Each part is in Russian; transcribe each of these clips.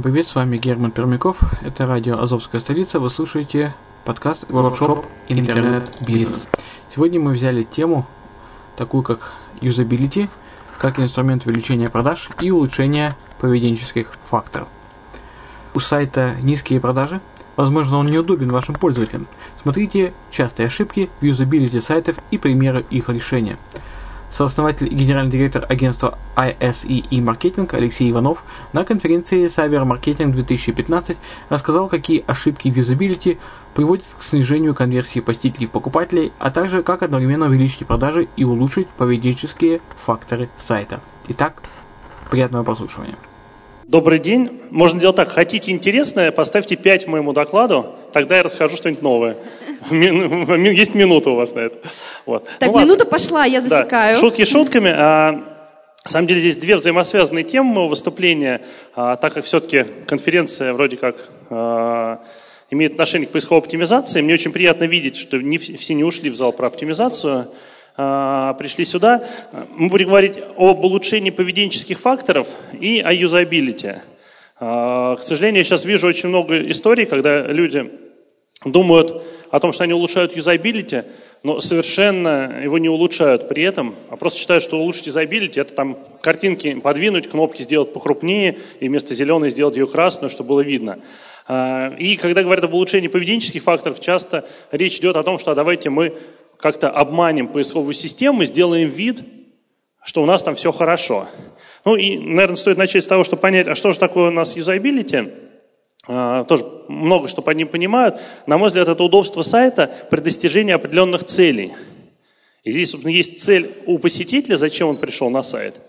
Всем привет, с вами Герман Пермяков, это радио «Азовская столица», вы слушаете подкаст «Воркшоп Интернет-бизнес». Сегодня мы взяли тему, такую как юзабилити, как инструмент увеличения продаж и улучшения поведенческих факторов. У сайта низкие продажи, возможно он неудобен вашим пользователям. Смотрите частые ошибки в юзабилити сайтов и примеры их решения – Сооснователь и генеральный директор агентства ISE и маркетинг Алексей Иванов на конференции Cyber Marketing 2015 рассказал, какие ошибки в юзабилити приводят к снижению конверсии посетителей в покупателей, а также как одновременно увеличить продажи и улучшить поведенческие факторы сайта. Итак, приятного прослушивания. Добрый день. Можно делать так. Хотите интересное, поставьте 5 моему докладу, тогда я расскажу что-нибудь новое. Есть минута у вас на это. Вот. Так, ну, минута пошла, я засекаю. Да. Шутки шутками. А, на самом деле здесь две взаимосвязанные темы моего выступления, а, так как все-таки конференция вроде как а, имеет отношение к поисковой оптимизации. Мне очень приятно видеть, что не, все не ушли в зал про оптимизацию, пришли сюда. Мы будем говорить об улучшении поведенческих факторов и о юзабилити. А, к сожалению, я сейчас вижу очень много историй, когда люди думают о том, что они улучшают юзабилити, но совершенно его не улучшают при этом, а просто считают, что улучшить юзабилити – это там картинки подвинуть, кнопки сделать покрупнее, и вместо зеленой сделать ее красную, чтобы было видно. А, и когда говорят об улучшении поведенческих факторов, часто речь идет о том, что а давайте мы как-то обманем поисковую систему, сделаем вид, что у нас там все хорошо. Ну и, наверное, стоит начать с того, чтобы понять, а что же такое у нас юзабилити – а, тоже много что по ним понимают. На мой взгляд, это удобство сайта при достижении определенных целей. И здесь, собственно, есть цель у посетителя, зачем он пришел на сайт.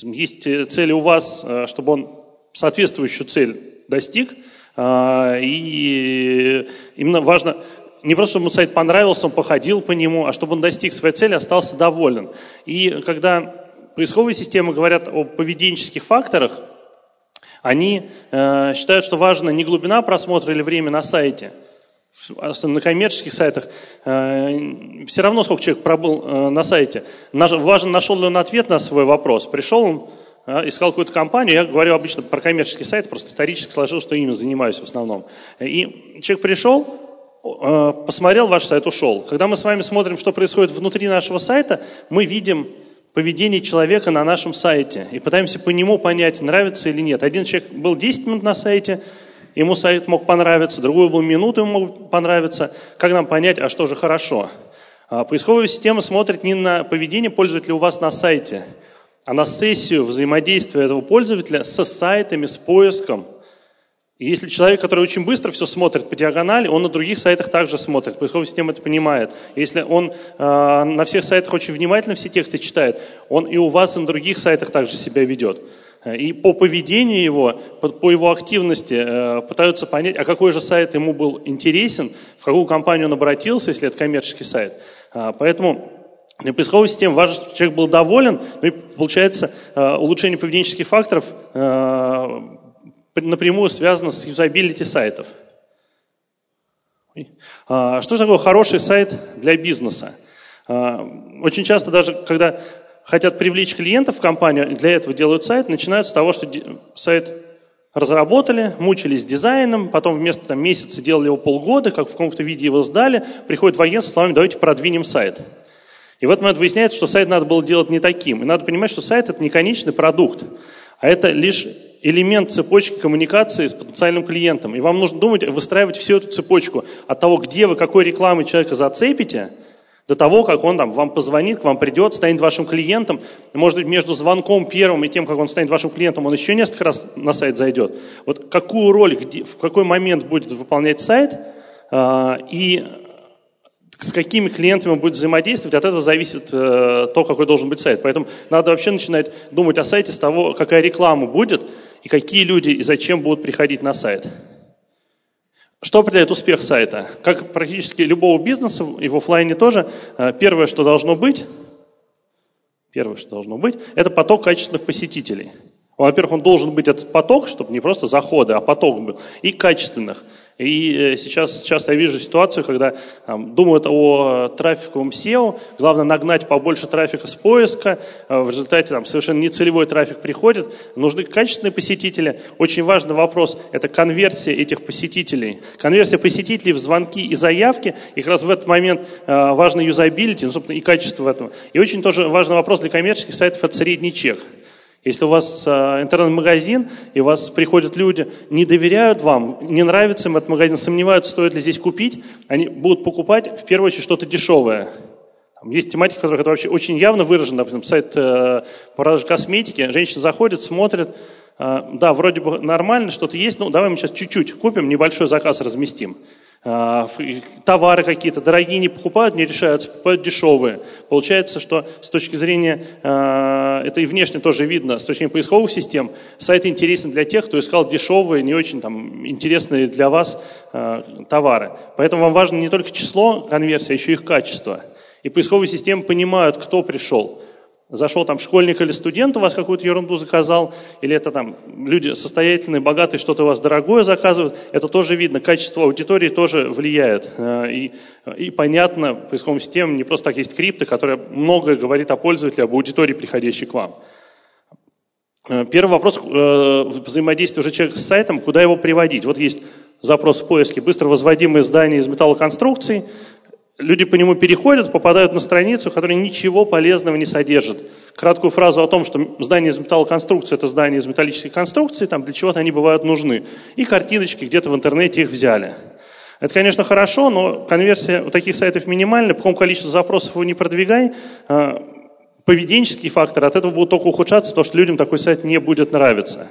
Есть э, цель у вас, э, чтобы он соответствующую цель достиг. А, и именно важно не просто, чтобы ему сайт понравился, он походил по нему, а чтобы он достиг своей цели, остался доволен. И когда поисковые системы говорят о поведенческих факторах, они э, считают, что важно не глубина просмотра или время на сайте. На коммерческих сайтах э, все равно, сколько человек пробыл э, на сайте. Наш, важно, нашел ли он ответ на свой вопрос. Пришел он, э, искал какую-то компанию. Я говорю обычно про коммерческий сайт, просто исторически сложил, что ими занимаюсь в основном. И человек пришел, посмотрел ваш сайт, ушел. Когда мы с вами смотрим, что происходит внутри нашего сайта, мы видим поведение человека на нашем сайте и пытаемся по нему понять, нравится или нет. Один человек был 10 минут на сайте, ему сайт мог понравиться, другой был минуту, ему мог понравиться. Как нам понять, а что же хорошо? А, поисковая система смотрит не на поведение пользователя у вас на сайте, а на сессию взаимодействия этого пользователя со сайтами, с поиском – и если человек, который очень быстро все смотрит по диагонали, он на других сайтах также смотрит. Поисковая система это понимает. Если он э, на всех сайтах очень внимательно все тексты читает, он и у вас, и на других сайтах также себя ведет. И по поведению его, по, его активности э, пытаются понять, а какой же сайт ему был интересен, в какую компанию он обратился, если это коммерческий сайт. Э, поэтому для поисковой системы важно, чтобы человек был доволен, ну и получается э, улучшение поведенческих факторов напрямую связано с юзабилити сайтов. А, что же такое хороший сайт для бизнеса? А, очень часто даже, когда хотят привлечь клиентов в компанию, для этого делают сайт, начинают с того, что сайт разработали, мучились дизайном, потом вместо там, месяца делали его полгода, как в каком-то виде его сдали, приходит в агентство словами «давайте продвинем сайт». И в этот момент выясняется, что сайт надо было делать не таким. И надо понимать, что сайт – это не конечный продукт, а это лишь элемент цепочки коммуникации с потенциальным клиентом. И вам нужно думать, выстраивать всю эту цепочку от того, где вы какой рекламой человека зацепите, до того, как он там, вам позвонит, к вам придет, станет вашим клиентом. Может быть, между звонком первым и тем, как он станет вашим клиентом, он еще несколько раз на сайт зайдет. Вот какую роль, где, в какой момент будет выполнять сайт, э, и с какими клиентами он будет взаимодействовать, от этого зависит э, то, какой должен быть сайт. Поэтому надо вообще начинать думать о сайте с того, какая реклама будет, и какие люди и зачем будут приходить на сайт. Что определяет успех сайта? Как практически любого бизнеса, и в офлайне тоже, э, первое, что должно быть, первое, что должно быть, это поток качественных посетителей – во-первых, он должен быть этот поток, чтобы не просто заходы, а поток был, и качественных. И э, сейчас часто я вижу ситуацию, когда там, думают о трафиковом SEO, главное нагнать побольше трафика с поиска, э, в результате там, совершенно нецелевой трафик приходит, нужны качественные посетители. Очень важный вопрос – это конверсия этих посетителей. Конверсия посетителей в звонки и заявки, и как раз в этот момент э, важно юзабилити, ну, собственно, и качество этого. И очень тоже важный вопрос для коммерческих сайтов – это средний чек. Если у вас э, интернет-магазин, и у вас приходят люди, не доверяют вам, не нравится им этот магазин, сомневаются, стоит ли здесь купить, они будут покупать в первую очередь что-то дешевое. Есть тематика, это вообще очень явно выражено, допустим, сайт э, продажи косметики, женщина заходит, смотрит, э, да, вроде бы нормально, что-то есть, ну давай мы сейчас чуть-чуть купим, небольшой заказ разместим. А, товары какие-то дорогие не покупают, не решаются, покупают дешевые. Получается, что с точки зрения, а, это и внешне тоже видно, с точки зрения поисковых систем, сайт интересен для тех, кто искал дешевые, не очень там, интересные для вас а, товары. Поэтому вам важно не только число конверсии, а еще их качество. И поисковые системы понимают, кто пришел. Зашел там школьник или студент, у вас какую-то ерунду заказал, или это там люди состоятельные, богатые, что-то у вас дорогое заказывают, это тоже видно, качество аудитории тоже влияет. Э, и, и понятно, поисковым системам не просто так есть крипты, которая многое говорит о пользователе, об аудитории, приходящей к вам. Э, первый вопрос э, взаимодействия уже человека с сайтом, куда его приводить. Вот есть запрос в поиске, быстро возводимые здания из металлоконструкций, Люди по нему переходят, попадают на страницу, которая ничего полезного не содержит. Краткую фразу о том, что здание из металлоконструкции – это здание из металлических конструкций, там для чего-то они бывают нужны. И картиночки где-то в интернете их взяли. Это, конечно, хорошо, но конверсия у таких сайтов минимальная, по какому количеству запросов его не продвигай, а, поведенческие факторы от этого будут только ухудшаться, потому что людям такой сайт не будет нравиться.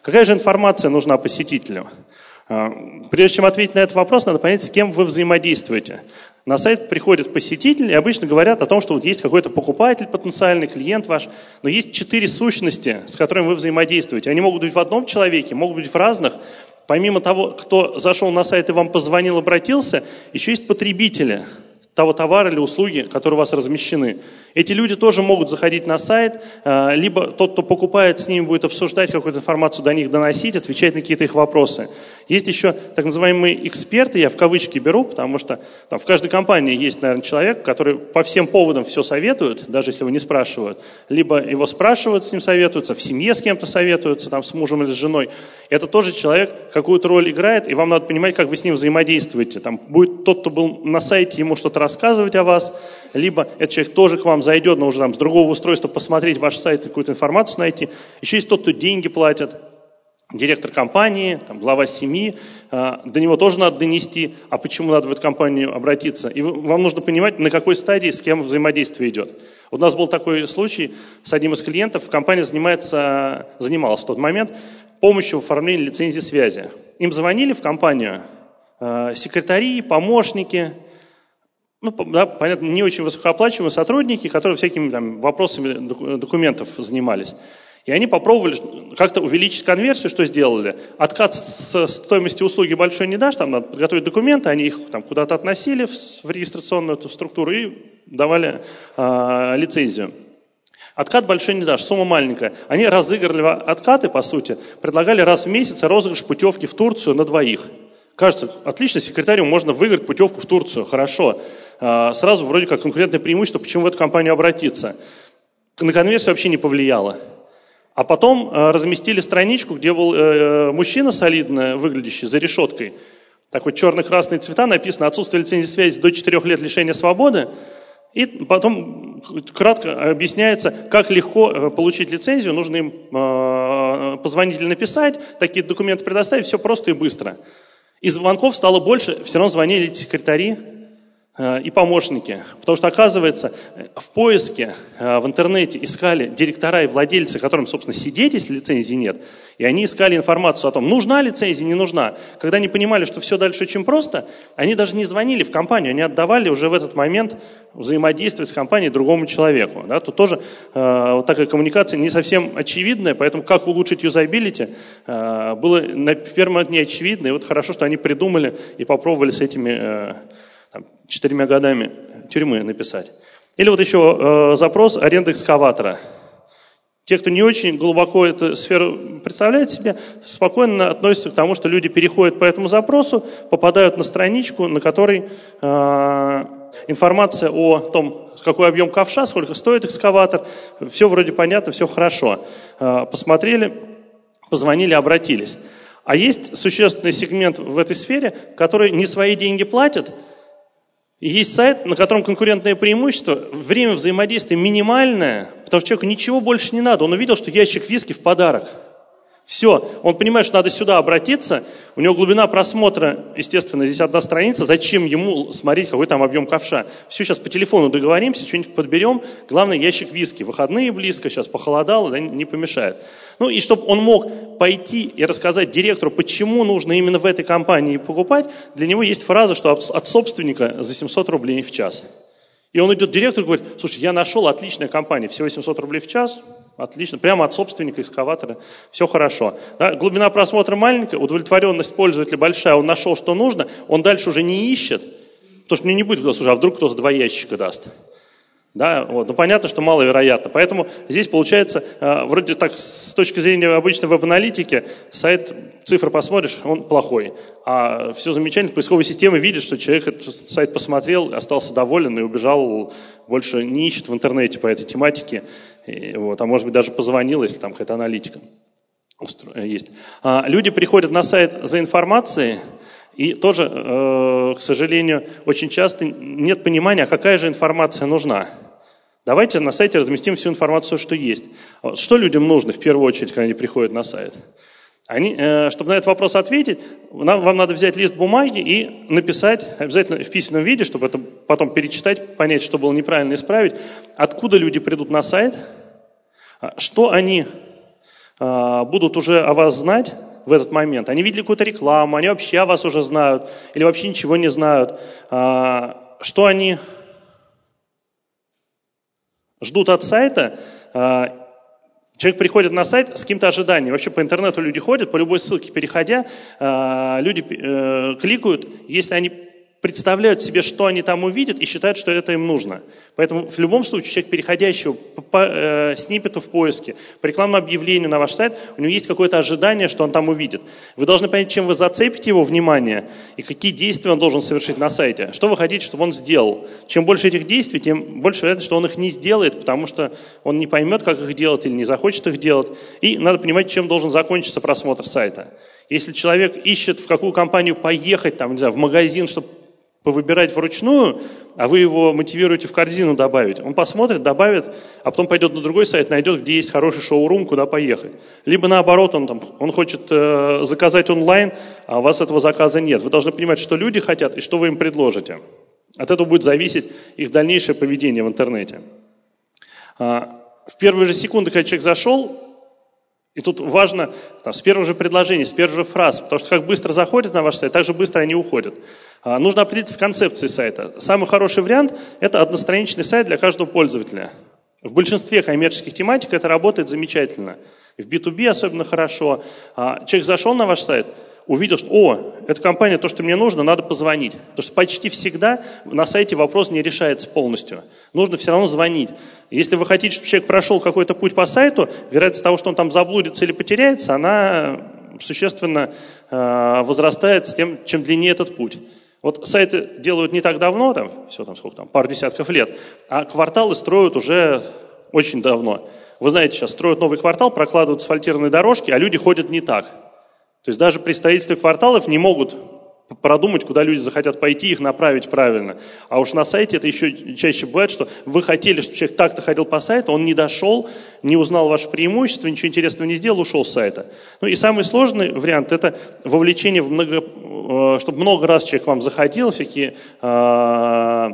Какая же информация нужна посетителю? А, прежде чем ответить на этот вопрос, надо понять, с кем вы взаимодействуете. На сайт приходят посетители и обычно говорят о том, что вот есть какой-то покупатель потенциальный, клиент ваш, но есть четыре сущности, с которыми вы взаимодействуете. Они могут быть в одном человеке, могут быть в разных. Помимо того, кто зашел на сайт и вам позвонил, обратился, еще есть потребители того товара или услуги, которые у вас размещены. Эти люди тоже могут заходить на сайт, э, либо тот, кто покупает, с ними будет обсуждать какую-то информацию, до них доносить, отвечать на какие-то их вопросы. Есть еще так называемые эксперты, я в кавычки беру, потому что там, в каждой компании есть, наверное, человек, который по всем поводам все советует, даже если его не спрашивают. Либо его спрашивают, с ним советуются, в семье с кем-то советуются, там, с мужем или с женой. Это тоже человек какую-то роль играет, и вам надо понимать, как вы с ним взаимодействуете. Там будет тот, кто был на сайте, ему что-то рассказывать о вас, либо этот человек тоже к вам зайдет, но уже там с другого устройства посмотреть ваш сайт и какую-то информацию найти. Еще есть тот, кто деньги платит, директор компании, там, глава семьи, э, до него тоже надо донести, а почему надо в эту компанию обратиться. И вам нужно понимать, на какой стадии с кем взаимодействие идет. У нас был такой случай с одним из клиентов, компания занимается, занималась в тот момент помощью в оформлении лицензии связи. Им звонили в компанию э, секретари, помощники, ну, да, понятно, не очень высокооплачиваемые сотрудники, которые всякими там, вопросами документов занимались. И они попробовали как-то увеличить конверсию, что сделали. Откат с стоимости услуги большой не дашь, там надо подготовить документы, они их там куда-то относили в, регистрационную эту структуру и давали э, лицензию. Откат большой не дашь, сумма маленькая. Они разыгрывали откаты, по сути, предлагали раз в месяц розыгрыш путевки в Турцию на двоих. Кажется, отлично, секретарю можно выиграть путевку в Турцию, хорошо. А, сразу вроде как конкурентное преимущество, почему в эту компанию обратиться. На конверсию вообще не повлияло. А потом а, разместили страничку, где был э, э, мужчина солидно выглядящий за решеткой. Такой черно-красные цвета, написано «Отсутствие лицензии связи до 4 лет лишения свободы». И потом кратко объясняется, как легко э, получить лицензию. Нужно им позвонить или написать, такие документы предоставить, все просто и быстро. И звонков стало больше, все равно звонили секретари, Э, и помощники. Потому что, оказывается, в поиске э, в интернете искали директора и владельцы, которым, собственно, сидеть, если лицензии нет. И они искали информацию о том, нужна лицензия, не нужна. Когда они понимали, что все дальше очень просто, они даже не звонили в компанию, они отдавали уже в этот момент взаимодействие с компанией другому человеку. Да? Тут тоже э, вот такая коммуникация не совсем очевидная, поэтому как улучшить юзабилити э, было на, первый момент не очевидно. И вот хорошо, что они придумали и попробовали с этими... Э, там, четырьмя годами тюрьмы написать. Или вот еще э, запрос аренды экскаватора. Те, кто не очень глубоко эту сферу представляет себе, спокойно относятся к тому, что люди переходят по этому запросу, попадают на страничку, на которой э, информация о том, какой объем ковша, сколько стоит экскаватор, все вроде понятно, все хорошо. Э, посмотрели, позвонили, обратились. А есть существенный сегмент в этой сфере, который не свои деньги платят, есть сайт, на котором конкурентное преимущество, время взаимодействия минимальное, потому что человеку ничего больше не надо. Он увидел, что ящик виски в подарок. Все, он понимает, что надо сюда обратиться, у него глубина просмотра, естественно, здесь одна страница, зачем ему смотреть, какой там объем ковша. Все, сейчас по телефону договоримся, что-нибудь подберем, главное, ящик виски. Выходные близко, сейчас похолодало, да, не помешает. Ну и чтобы он мог пойти и рассказать директору, почему нужно именно в этой компании покупать, для него есть фраза, что от собственника за 700 рублей в час. И он идет к директору и говорит, слушай, я нашел отличная компания, всего 700 рублей в час, отлично, прямо от собственника экскаватора, все хорошо. Да, глубина просмотра маленькая, удовлетворенность пользователя большая, он нашел, что нужно, он дальше уже не ищет, потому что мне не будет, слушай, а вдруг кто-то два ящика даст. Да, вот. Ну, понятно, что маловероятно. Поэтому здесь получается, э, вроде так, с точки зрения обычной веб-аналитики, сайт, цифры посмотришь, он плохой. А все замечательно, поисковая система видит, что человек этот сайт посмотрел, остался доволен и убежал, больше не ищет в интернете по этой тематике. И, вот, а может быть даже позвонил, если там какая-то аналитика есть. А, люди приходят на сайт за информацией, и тоже, э, к сожалению, очень часто нет понимания, какая же информация нужна. Давайте на сайте разместим всю информацию, что есть. Что людям нужно в первую очередь, когда они приходят на сайт? Они, э, чтобы на этот вопрос ответить, нам, вам надо взять лист бумаги и написать, обязательно в письменном виде, чтобы это потом перечитать, понять, что было неправильно, исправить, откуда люди придут на сайт, а, что они э, будут уже о вас знать, в этот момент. Они видели какую-то рекламу, они вообще о вас уже знают или вообще ничего не знают. А, что они ждут от сайта? А, человек приходит на сайт с каким-то ожиданием. Вообще по интернету люди ходят, по любой ссылке переходя, а, люди э, кликают. Если они представляют себе, что они там увидят, и считают, что это им нужно. Поэтому в любом случае человек, переходящий по, по э, сниппету в поиске, по рекламному объявлению на ваш сайт, у него есть какое-то ожидание, что он там увидит. Вы должны понять, чем вы зацепите его внимание и какие действия он должен совершить на сайте. Что вы хотите, чтобы он сделал. Чем больше этих действий, тем больше вероятность, что он их не сделает, потому что он не поймет, как их делать или не захочет их делать. И надо понимать, чем должен закончиться просмотр сайта. Если человек ищет, в какую компанию поехать, там, не знаю, в магазин, чтобы повыбирать вручную, а вы его мотивируете в корзину добавить. Он посмотрит, добавит, а потом пойдет на другой сайт, найдет, где есть хороший шоурум, куда поехать. Либо наоборот, он, там, он хочет э, заказать онлайн, а у вас этого заказа нет. Вы должны понимать, что люди хотят и что вы им предложите. От этого будет зависеть их дальнейшее поведение в интернете. А, в первые же секунды, когда человек зашел, и тут важно там, с первого же предложения, с первых же фраз, потому что как быстро заходят на ваш сайт, так же быстро они уходят. А, нужно определиться с концепцией сайта. Самый хороший вариант – это одностраничный сайт для каждого пользователя. В большинстве коммерческих тематик это работает замечательно. В B2B особенно хорошо. А, человек зашел на ваш сайт – увидел, что, о, эта компания, то, что мне нужно, надо позвонить. Потому что почти всегда на сайте вопрос не решается полностью. Нужно все равно звонить. Если вы хотите, чтобы человек прошел какой-то путь по сайту, вероятность того, что он там заблудится или потеряется, она существенно э, возрастает с тем, чем длиннее этот путь. Вот сайты делают не так давно, там, все там сколько там, пару десятков лет, а кварталы строят уже очень давно. Вы знаете, сейчас строят новый квартал, прокладывают асфальтированные дорожки, а люди ходят не так. То есть даже строительстве кварталов не могут продумать, куда люди захотят пойти, их направить правильно. А уж на сайте это еще чаще бывает, что вы хотели, чтобы человек так-то ходил по сайту, он не дошел, не узнал ваше преимущество, ничего интересного не сделал, ушел с сайта. Ну и самый сложный вариант – это вовлечение в много, э, чтобы много раз человек вам заходил, всякие э,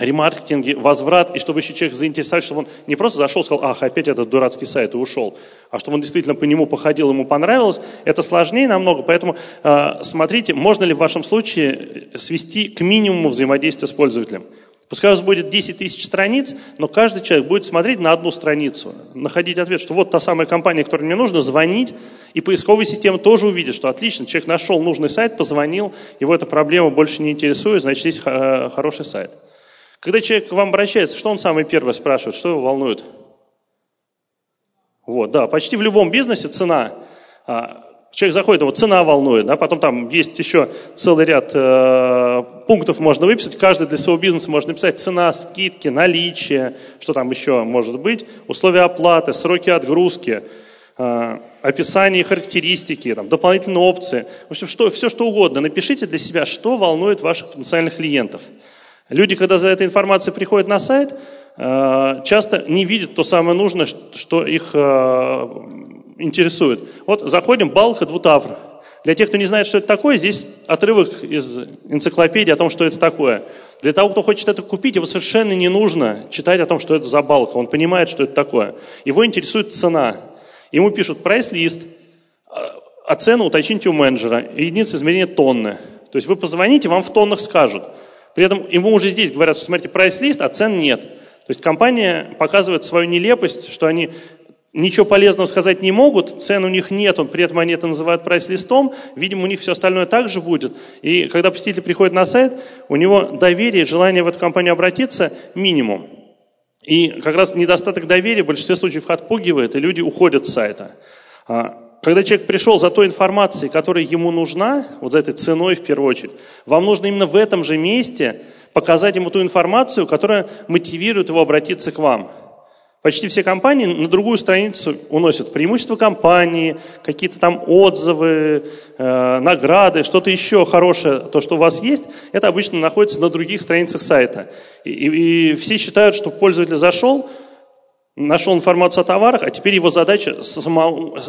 ремаркетинге, возврат, и чтобы еще человек заинтересовать, чтобы он не просто зашел и сказал, ах, опять этот дурацкий сайт и ушел, а чтобы он действительно по нему походил, ему понравилось, это сложнее намного, поэтому э, смотрите, можно ли в вашем случае свести к минимуму взаимодействия с пользователем. Пускай у вас будет 10 тысяч страниц, но каждый человек будет смотреть на одну страницу, находить ответ, что вот та самая компания, которой мне нужно, звонить, и поисковая система тоже увидит, что отлично, человек нашел нужный сайт, позвонил, его эта проблема больше не интересует, значит, есть э, хороший сайт. Когда человек к вам обращается, что он самый первый спрашивает, что его волнует? Вот, да, почти в любом бизнесе цена. А, человек заходит, его цена волнует, да, потом там есть еще целый ряд э, пунктов можно выписать, каждый для своего бизнеса можно написать цена, скидки, наличие, что там еще может быть, условия оплаты, сроки отгрузки, э, описание характеристики, там, дополнительные опции, в общем, что, все что угодно. Напишите для себя, что волнует ваших потенциальных клиентов. Люди, когда за этой информацией приходят на сайт, э, часто не видят то самое нужное, что их э, интересует. Вот заходим, балка двутавр. Для тех, кто не знает, что это такое, здесь отрывок из энциклопедии о том, что это такое. Для того, кто хочет это купить, его совершенно не нужно читать о том, что это за балка. Он понимает, что это такое. Его интересует цена. Ему пишут прайс-лист, а цену уточните у менеджера, единица измерения тонны. То есть вы позвоните, вам в тоннах скажут – при этом ему уже здесь говорят, что смотрите, прайс-лист, а цен нет. То есть компания показывает свою нелепость, что они ничего полезного сказать не могут, цен у них нет, он, при этом они это называют прайс-листом, видимо, у них все остальное также будет. И когда посетитель приходит на сайт, у него доверие, желание в эту компанию обратиться минимум. И как раз недостаток доверия в большинстве случаев отпугивает, и люди уходят с сайта. Когда человек пришел за той информацией, которая ему нужна, вот за этой ценой в первую очередь, вам нужно именно в этом же месте показать ему ту информацию, которая мотивирует его обратиться к вам. Почти все компании на другую страницу уносят преимущества компании, какие-то там отзывы, э, награды, что-то еще хорошее, то, что у вас есть, это обычно находится на других страницах сайта. И, и, и все считают, что пользователь зашел, нашел информацию о товарах, а теперь его задача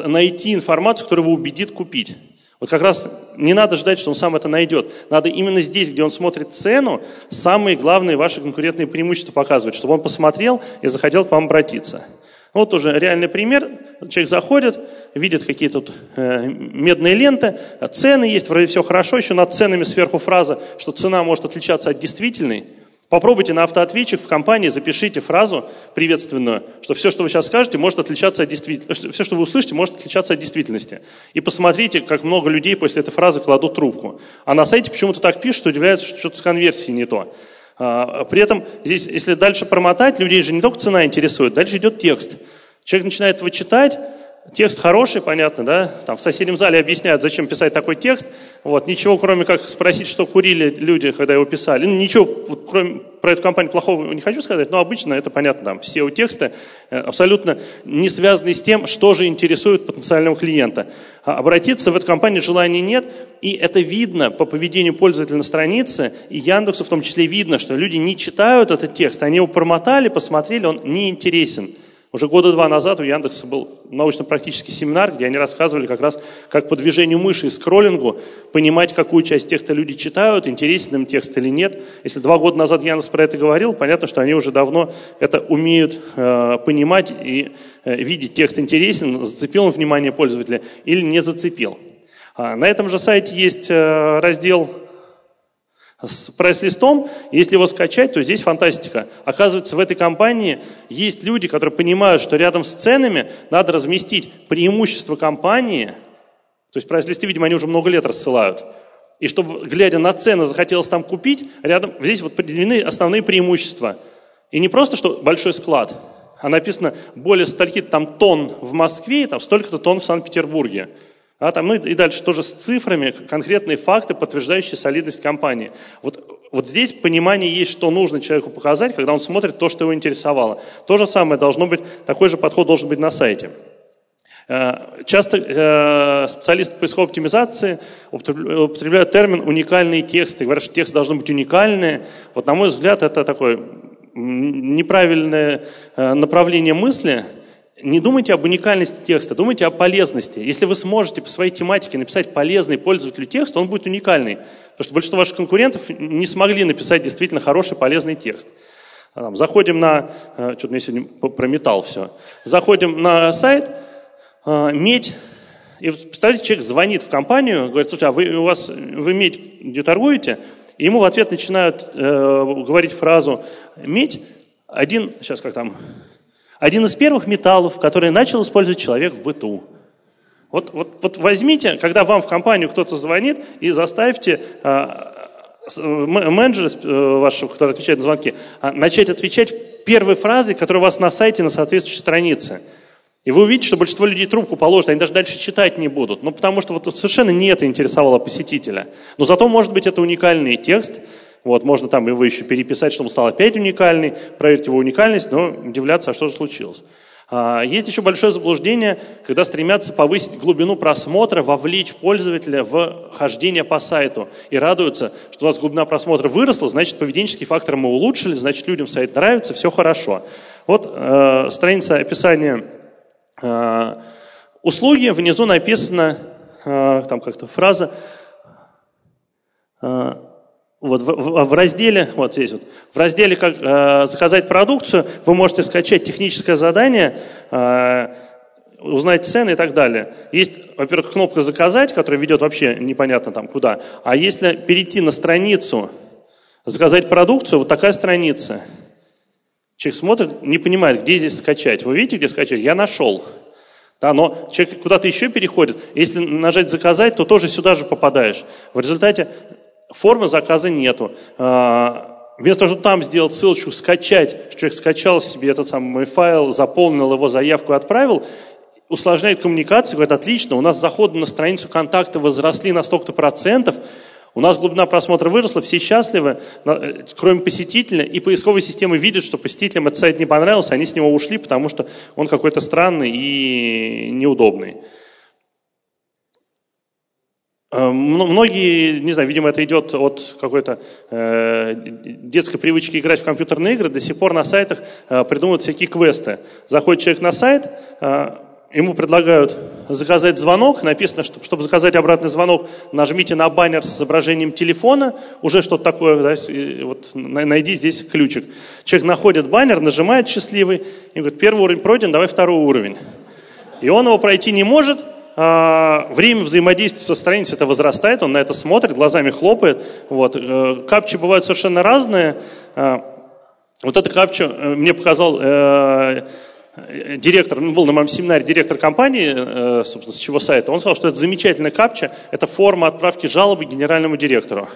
найти информацию, которая его убедит купить. Вот как раз не надо ждать, что он сам это найдет. Надо именно здесь, где он смотрит цену, самые главные ваши конкурентные преимущества показывать, чтобы он посмотрел и захотел к вам обратиться. Вот уже реальный пример. Человек заходит, видит какие-то тут э, медные ленты, цены есть, вроде все хорошо, еще над ценами сверху фраза, что цена может отличаться от действительной. Попробуйте на автоответчик в компании, запишите фразу приветственную, что все, что вы сейчас скажете, может отличаться от действительности. Все, что вы услышите, может отличаться от действительности. И посмотрите, как много людей после этой фразы кладут трубку. А на сайте почему-то так пишут, что удивляются, что что-то с конверсией не то. А, при этом здесь, если дальше промотать, людей же не только цена интересует, дальше идет текст. Человек начинает его читать, текст хороший, понятно, да? Там в соседнем зале объясняют, зачем писать такой текст. Вот, ничего, кроме как спросить, что курили люди, когда его писали. Ну, ничего, вот, кроме про эту компанию плохого не хочу сказать, но обычно это понятно, там, SEO-тексты э, абсолютно не связаны с тем, что же интересует потенциального клиента. А обратиться в эту компанию желания нет, и это видно по поведению пользователя на странице, и Яндексу в том числе видно, что люди не читают этот текст, они его промотали, посмотрели, он не интересен. Уже года два назад у Яндекса был научно-практический семинар, где они рассказывали как раз, как по движению мыши и скроллингу понимать, какую часть текста люди читают, интересен им текст или нет. Если два года назад Яндекс про это говорил, понятно, что они уже давно это умеют э, понимать и э, видеть, текст интересен, зацепил он внимание пользователя или не зацепил. А на этом же сайте есть э, раздел с прайс-листом, если его скачать, то здесь фантастика. Оказывается, в этой компании есть люди, которые понимают, что рядом с ценами надо разместить преимущество компании, то есть прайс-листы, видимо, они уже много лет рассылают, и чтобы, глядя на цены, захотелось там купить, рядом, здесь вот определены основные преимущества. И не просто, что большой склад, а написано более стольки там тонн в Москве, и там столько-то тонн в Санкт-Петербурге. А, там, ну и дальше тоже с цифрами, конкретные факты, подтверждающие солидность компании. Вот, вот здесь понимание есть, что нужно человеку показать, когда он смотрит то, что его интересовало. То же самое должно быть, такой же подход должен быть на сайте. Э, часто э, специалисты поисковой оптимизации употребляют термин «уникальные тексты». Говорят, что тексты должны быть уникальные. Вот, на мой взгляд, это такое неправильное э, направление мысли – не думайте об уникальности текста, думайте о полезности. Если вы сможете по своей тематике написать полезный пользователю текст, он будет уникальный. Потому что большинство ваших конкурентов не смогли написать действительно хороший, полезный текст. Заходим на... Э, Что-то мне сегодня про металл все. Заходим на сайт, э, медь, и представляете, человек звонит в компанию, говорит, слушайте, а вы, у вас, вы медь где торгуете? И ему в ответ начинают э, говорить фразу «медь, один, сейчас как там, один из первых металлов, который начал использовать человек в быту. Вот, вот, вот возьмите, когда вам в компанию кто-то звонит, и заставьте а, менеджера э, вашего, который отвечает на звонки, а, начать отвечать первой фразой, которая у вас на сайте на соответствующей странице. И вы увидите, что большинство людей трубку положат, они даже дальше читать не будут. Ну, потому что вот совершенно не это интересовало посетителя. Но зато, может быть, это уникальный текст, вот, можно там его еще переписать, чтобы он стал опять уникальный, проверить его уникальность, но удивляться, а что же случилось. А, есть еще большое заблуждение, когда стремятся повысить глубину просмотра, вовлечь пользователя в хождение по сайту. И радуются, что у нас глубина просмотра выросла, значит, поведенческие факторы мы улучшили, значит, людям сайт нравится, все хорошо. Вот э, страница описания э, услуги, внизу написана э, там как-то фраза э, вот в, в, в разделе, вот здесь вот, в разделе как э, заказать продукцию, вы можете скачать техническое задание, э, узнать цены и так далее. Есть, во-первых, кнопка заказать, которая ведет вообще непонятно там куда. А если перейти на страницу заказать продукцию, вот такая страница. Человек смотрит, не понимает, где здесь скачать. Вы видите, где скачать? Я нашел. Да, но человек куда-то еще переходит. Если нажать заказать, то тоже сюда же попадаешь. В результате Формы заказа нету. А, вместо того, чтобы там сделать ссылочку, скачать, что человек скачал себе этот самый файл, заполнил его заявку отправил, усложняет коммуникацию, говорит, отлично, у нас заходы на страницу контакта возросли на столько-то процентов, у нас глубина просмотра выросла, все счастливы, э, кроме посетителя, и поисковые системы видят, что посетителям этот сайт не понравился, они с него ушли, потому что он какой-то странный и неудобный. Э, многие, не знаю, видимо, это идет от какой-то э, детской привычки играть в компьютерные игры, до сих пор на сайтах э, придумывают всякие квесты. Заходит человек на сайт, э, ему предлагают заказать звонок, написано, что чтобы заказать обратный звонок, нажмите на баннер с изображением телефона, уже что-то такое, да, вот, найди здесь ключик. Человек находит баннер, нажимает счастливый, и говорит, первый уровень пройден, давай второй уровень. И он его пройти не может, время взаимодействия со страницей это возрастает, он на это смотрит, глазами хлопает. Вот. Э, капчи бывают совершенно разные. А, вот это капчу э, мне показал э, директор, ну, был на моем семинаре директор компании, собственно, с чего сайта, он сказал, что это замечательная капча, это форма отправки жалобы генеральному директору.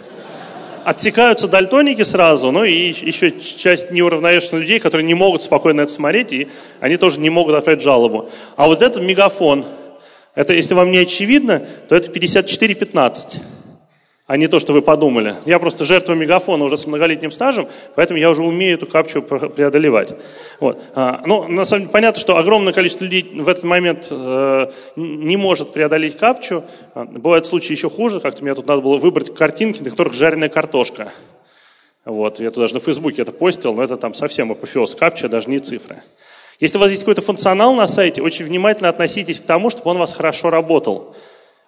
Отсекаются дальтоники сразу, ну и еще часть неуравновешенных людей, которые не могут спокойно это смотреть, и они тоже не могут отправить жалобу. А вот этот мегафон – это, если вам не очевидно, то это 54-15. а не то, что вы подумали. Я просто жертва мегафона уже с многолетним стажем, поэтому я уже умею эту капчу преодолевать. Вот. А, ну, на самом деле, понятно, что огромное количество людей в этот момент э, не может преодолеть капчу. А, бывают случаи еще хуже, как-то мне тут надо было выбрать картинки, на которых жареная картошка. Вот. Я тут даже на Фейсбуке это постил, но это там совсем апофеоз капча, даже не цифры. Если у вас есть какой-то функционал на сайте, очень внимательно относитесь к тому, чтобы он у вас хорошо работал.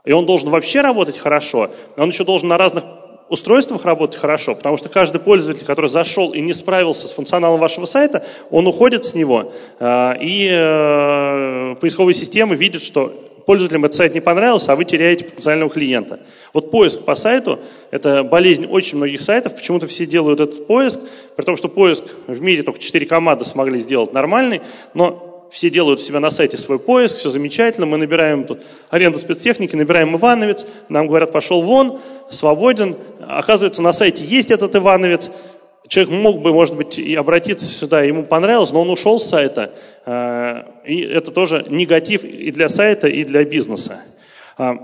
И он должен вообще работать хорошо, он еще должен на разных устройствах работать хорошо, потому что каждый пользователь, который зашел и не справился с функционалом вашего сайта, он уходит с него, э, и э, поисковые системы видят, что пользователям этот сайт не понравился, а вы теряете потенциального клиента. Вот поиск по сайту – это болезнь очень многих сайтов. Почему-то все делают этот поиск, при том, что поиск в мире только 4 команды смогли сделать нормальный, но все делают у себя на сайте свой поиск, все замечательно, мы набираем тут аренду спецтехники, набираем Ивановец, нам говорят, пошел вон, свободен. Оказывается, на сайте есть этот Ивановец, человек мог бы, может быть, и обратиться сюда, ему понравилось, но он ушел с сайта. Э, и это тоже негатив и для сайта, и для бизнеса. А,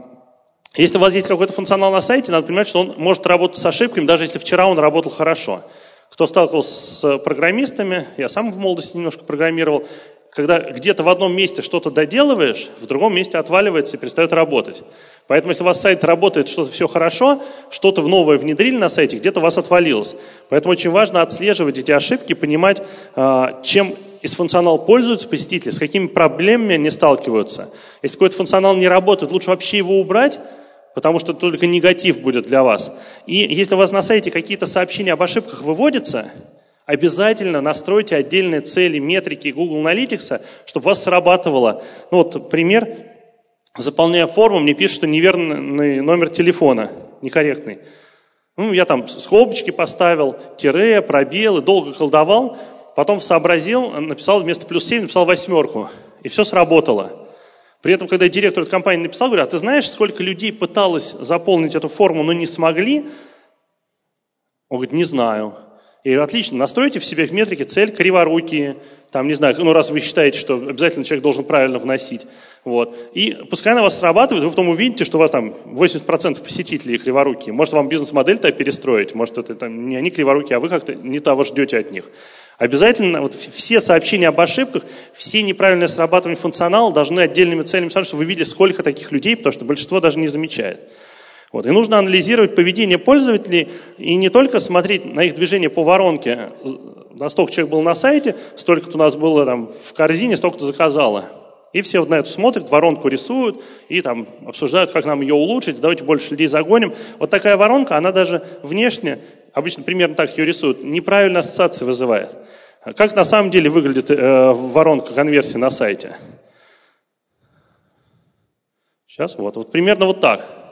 если у вас есть какой-то функционал на сайте, надо понимать, что он может работать с ошибками, даже если вчера он работал хорошо. Кто сталкивался с программистами, я сам в молодости немножко программировал, когда где-то в одном месте что-то доделываешь, в другом месте отваливается и перестает работать. Поэтому, если у вас сайт работает, что-то все хорошо, что-то в новое внедрили на сайте, где-то у вас отвалилось. Поэтому очень важно отслеживать эти ошибки, понимать, а, чем из функционала пользуются посетители, с какими проблемами они сталкиваются. Если какой-то функционал не работает, лучше вообще его убрать, потому что только негатив будет для вас. И если у вас на сайте какие-то сообщения об ошибках выводятся, Обязательно настройте отдельные цели, метрики Google Analytics, чтобы у вас срабатывало. Ну вот пример. Заполняя форму, мне пишут, что неверный номер телефона, некорректный. Ну, я там скобочки поставил, тире, пробелы, долго колдовал, потом сообразил, написал вместо плюс 7, написал восьмерку. И все сработало. При этом, когда директор этой компании написал, говорю, а ты знаешь, сколько людей пыталось заполнить эту форму, но не смогли? Он говорит, не знаю. И отлично, настройте в себе в метрике цель криворукие, там, не знаю, ну, раз вы считаете, что обязательно человек должен правильно вносить. Вот. И пускай она у вас срабатывает, вы потом увидите, что у вас там 80% посетителей криворукие. Может, вам бизнес-модель-то перестроить, может, это там, не они криворукие, а вы как-то не того ждете от них. Обязательно вот все сообщения об ошибках, все неправильные срабатывания функционала должны отдельными целями, чтобы вы видели, сколько таких людей, потому что большинство даже не замечает. Вот. И нужно анализировать поведение пользователей и не только смотреть на их движение по воронке. На столько человек был на сайте, столько-то у нас было там, в корзине, столько-то заказало. И все вот на это смотрят, воронку рисуют и там обсуждают, как нам ее улучшить, давайте больше людей загоним. Вот такая воронка, она даже внешне, обычно примерно так ее рисуют, неправильно ассоциации вызывает. Как на самом деле выглядит э, воронка конверсии на сайте? Сейчас, вот, вот примерно вот так.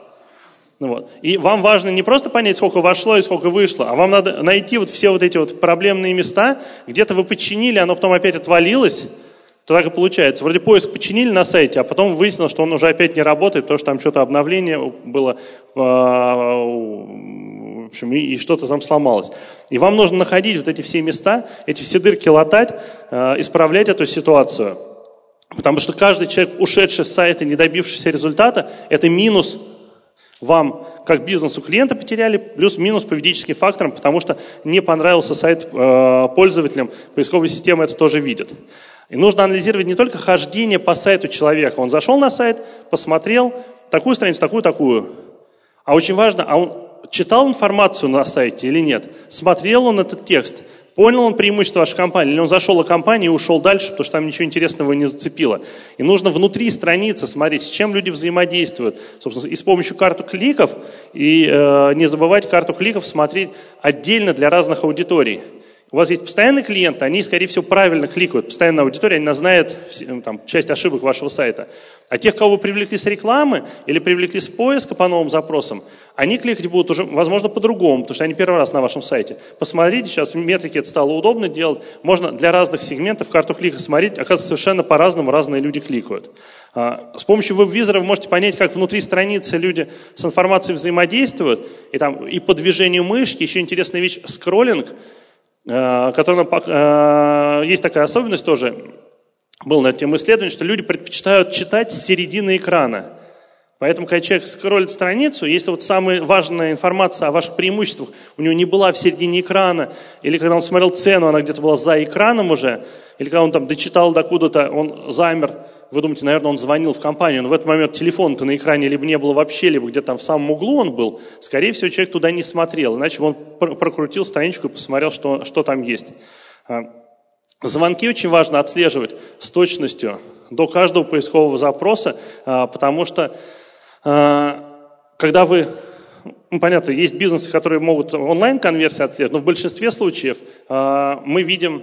Ну вот. И вам важно не просто понять, сколько вошло и сколько вышло, а вам надо найти вот все вот эти вот проблемные места, где-то вы подчинили, оно потом опять отвалилось, то так и получается. Вроде поиск починили на сайте, а потом выяснилось, что он уже опять не работает, потому что там что-то обновление было, а, в общем, и, и что-то там сломалось. И вам нужно находить вот эти все места, эти все дырки латать, а, исправлять эту ситуацию. Потому что каждый человек, ушедший с сайта, не добившийся результата, это минус вам как бизнесу клиента потеряли, плюс-минус по ведическим факторам, потому что не понравился сайт э, пользователям, поисковая система это тоже видит. И нужно анализировать не только хождение по сайту человека. Он зашел на сайт, посмотрел, такую страницу, такую, такую. А очень важно, а он читал информацию на сайте или нет? Смотрел он этот текст? Понял он преимущество вашей компании, или он зашел о компании и ушел дальше, потому что там ничего интересного не зацепило. И нужно внутри страницы смотреть, с чем люди взаимодействуют. Собственно, и с помощью карту кликов, и э, не забывать карту кликов смотреть отдельно для разных аудиторий. У вас есть постоянные клиенты, они, скорее всего, правильно кликают. Постоянная аудитория, она знает там, часть ошибок вашего сайта. А тех, кого привлекли с рекламы или привлекли с поиска по новым запросам, они кликать будут уже, возможно, по-другому, потому что они первый раз на вашем сайте. Посмотрите, сейчас в метрике это стало удобно делать. Можно для разных сегментов карту клика смотреть. Оказывается, совершенно по-разному разные люди кликают. А, с помощью веб-визора вы можете понять, как внутри страницы люди с информацией взаимодействуют. И, там, и по движению мышки, еще интересная вещь, скроллинг – Э, которым э, есть такая особенность тоже, был на тему исследования, что люди предпочитают читать с середины экрана. Поэтому, когда человек скроллит страницу, если вот самая важная информация о ваших преимуществах у него не была в середине экрана, или когда он смотрел цену, она где-то была за экраном уже, или когда он там дочитал докуда-то, он замер, вы думаете, наверное, он звонил в компанию, но в этот момент телефон-то на экране либо не было вообще, либо где-то там в самом углу он был, скорее всего, человек туда не смотрел, иначе он прокрутил страничку и посмотрел, что, что там есть. Звонки очень важно отслеживать с точностью до каждого поискового запроса, а, потому что а, когда вы, ну, понятно, есть бизнесы, которые могут онлайн-конверсии отслеживать, но в большинстве случаев а, мы видим,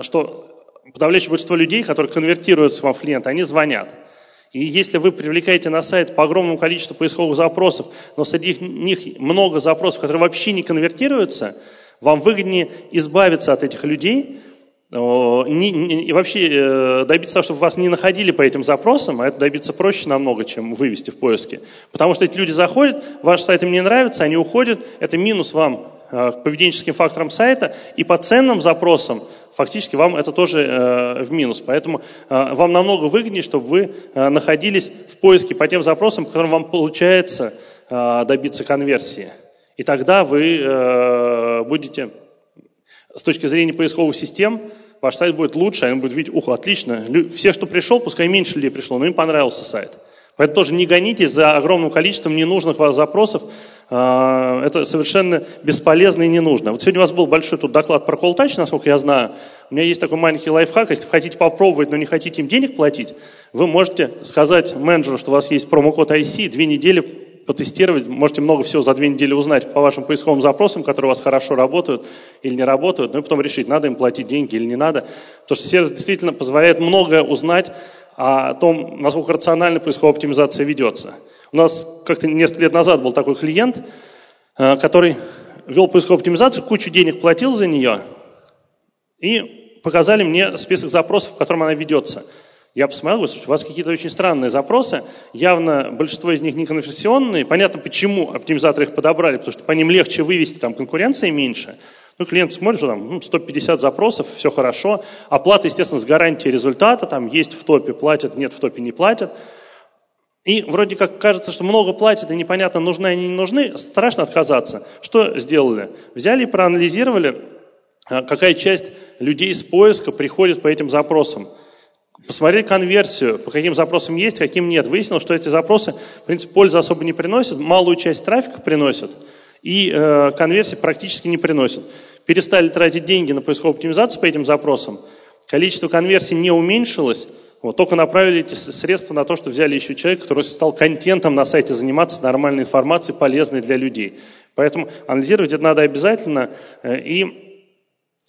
что подавляющее большинство людей, которые конвертируются вам в клиента, они звонят. И если вы привлекаете на сайт по огромному количеству поисковых запросов, но среди них много запросов, которые вообще не конвертируются, вам выгоднее избавиться от этих людей, и вообще э, добиться того, чтобы вас не находили по этим запросам, а это добиться проще намного, чем вывести в поиске. Потому что эти люди заходят, ваш сайт им не нравится, они уходят, это минус вам э, к поведенческим факторам сайта, и по ценным запросам фактически вам это тоже э, в минус. Поэтому вам намного выгоднее, чтобы вы находились в поиске по тем запросам, по которым вам получается добиться конверсии. И тогда вы будете с точки зрения поисковых систем ваш сайт будет лучше, они будут видеть, ух, отлично, все, что пришел, пускай меньше людей пришло, но им понравился сайт. Поэтому тоже не гонитесь за огромным количеством ненужных вас запросов, а, это совершенно бесполезно и не нужно. Вот сегодня у вас был большой тут доклад про колтач, насколько я знаю. У меня есть такой маленький лайфхак, если вы хотите попробовать, но не хотите им денег платить, вы можете сказать менеджеру, что у вас есть промокод IC, две недели потестировать, можете много всего за две недели узнать по вашим поисковым запросам, которые у вас хорошо работают или не работают, ну и потом решить, надо им платить деньги или не надо. Потому что сервис действительно позволяет многое узнать о том, насколько рационально поисковая оптимизация ведется. У нас как-то несколько лет назад был такой клиент, э, который вел поисковую оптимизацию, кучу денег платил за нее, и показали мне список запросов, в котором она ведется – я посмотрел, у вас какие-то очень странные запросы, явно большинство из них не конверсионные. Понятно, почему оптимизаторы их подобрали, потому что по ним легче вывести, там конкуренции меньше. Ну, клиент смотрит, что там 150 ну, запросов, все хорошо. Оплата, естественно, с гарантией результата, там есть в топе платят, нет в топе не платят. И вроде как кажется, что много платят, и непонятно, нужны они не нужны, страшно отказаться. Что сделали? Взяли и проанализировали, а, какая часть людей с поиска приходит по этим запросам посмотрели конверсию, по каким запросам есть, каким нет. Выяснилось, что эти запросы, в принципе, пользы особо не приносят, малую часть трафика приносят, и э, конверсии практически не приносят. Перестали тратить деньги на поисковую оптимизацию по этим запросам, количество конверсий не уменьшилось, вот, только направили эти средства на то, что взяли еще человека, который стал контентом на сайте заниматься, нормальной информацией, полезной для людей. Поэтому анализировать это надо обязательно. Э, и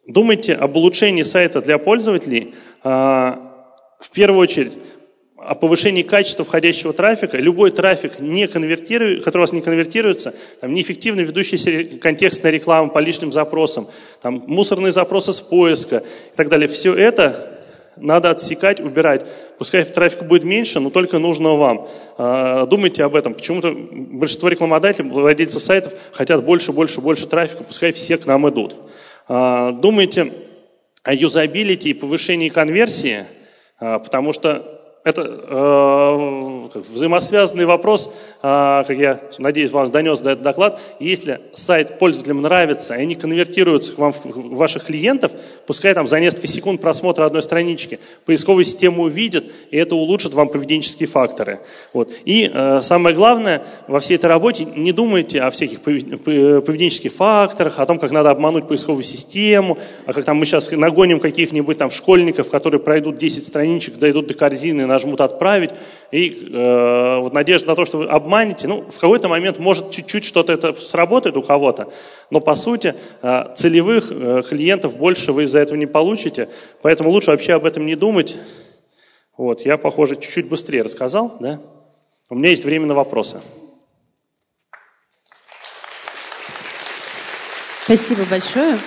думайте об улучшении сайта для пользователей, а, в первую очередь о повышении качества входящего трафика. Любой трафик, не конвертирует, который у вас не конвертируется, там, неэффективно ведущаяся контекстная реклама по лишним запросам, там, мусорные запросы с поиска и так далее. Все это надо отсекать, убирать. Пускай трафика будет меньше, но только нужно вам. А, думайте об этом. Почему-то большинство рекламодателей, владельцев сайтов хотят больше, больше, больше трафика, пускай все к нам идут. А, думайте о юзабилити и повышении конверсии – потому что это э, взаимосвязанный вопрос, э, как я надеюсь, вам донес до этот доклад. Если сайт пользователям нравится, и они конвертируются к вам в ваших клиентов, пускай там за несколько секунд просмотра одной странички, поисковая система увидит, и это улучшит вам поведенческие факторы. Вот. И э, самое главное, во всей этой работе не думайте о всяких поведенческих факторах, о том, как надо обмануть поисковую систему, а как там мы сейчас нагоним каких-нибудь там школьников, которые пройдут 10 страничек, дойдут до корзины, нажмут «Отправить», и э, вот надежда на то, что вы обманете, ну, в какой-то момент, может, чуть-чуть что-то это сработает у кого-то, но, по сути, э, целевых э, клиентов больше вы из-за этого не получите, поэтому лучше вообще об этом не думать. Вот, я, похоже, чуть-чуть быстрее рассказал, да? У меня есть время на вопросы. Спасибо большое.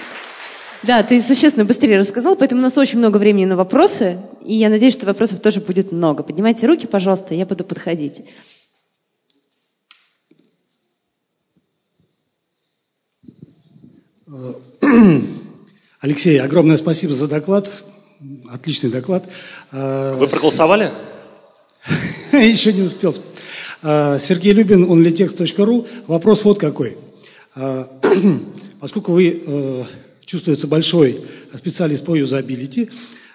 Да, ты существенно быстрее рассказал, поэтому у нас очень много времени на вопросы, и я надеюсь, что вопросов тоже будет много. Поднимайте руки, пожалуйста, я буду подходить. Алексей, огромное спасибо за доклад. Отличный доклад. Вы проголосовали? Еще не успел. А, Сергей Любин, onlytext.ru. Вопрос вот какой. Поскольку вы э, чувствуется большой специалист по юзабилити,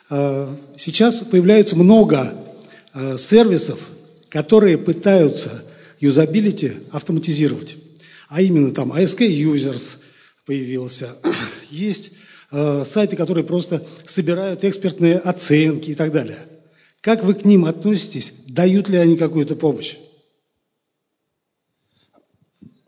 э, сейчас появляется много э, сервисов, которые пытаются юзабилити автоматизировать. А именно там ASK Users появился. Есть э, сайты, которые просто собирают экспертные оценки и так далее. Как вы к ним относитесь? Дают ли они какую-то помощь?